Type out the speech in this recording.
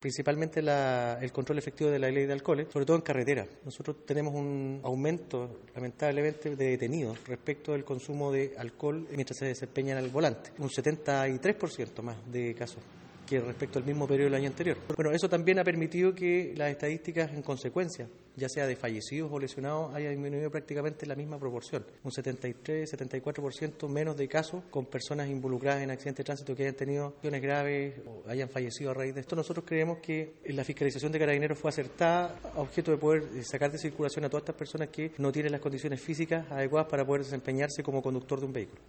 principalmente la, el control efectivo de la ley de alcoholes, sobre todo en carretera. Nosotros tenemos un aumento, lamentablemente, de detenidos respecto del consumo de alcohol mientras se desempeñan al volante, un 73% más de casos que respecto al mismo periodo del año anterior. Bueno, eso también ha permitido que las estadísticas en consecuencia, ya sea de fallecidos o lesionados, haya disminuido prácticamente la misma proporción, un 73-74% menos de casos con personas involucradas en accidentes de tránsito que hayan tenido acciones graves o hayan fallecido a raíz de esto. Nosotros creemos que la fiscalización de carabineros fue acertada a objeto de poder sacar de circulación a todas estas personas que no tienen las condiciones físicas adecuadas para poder desempeñarse como conductor de un vehículo.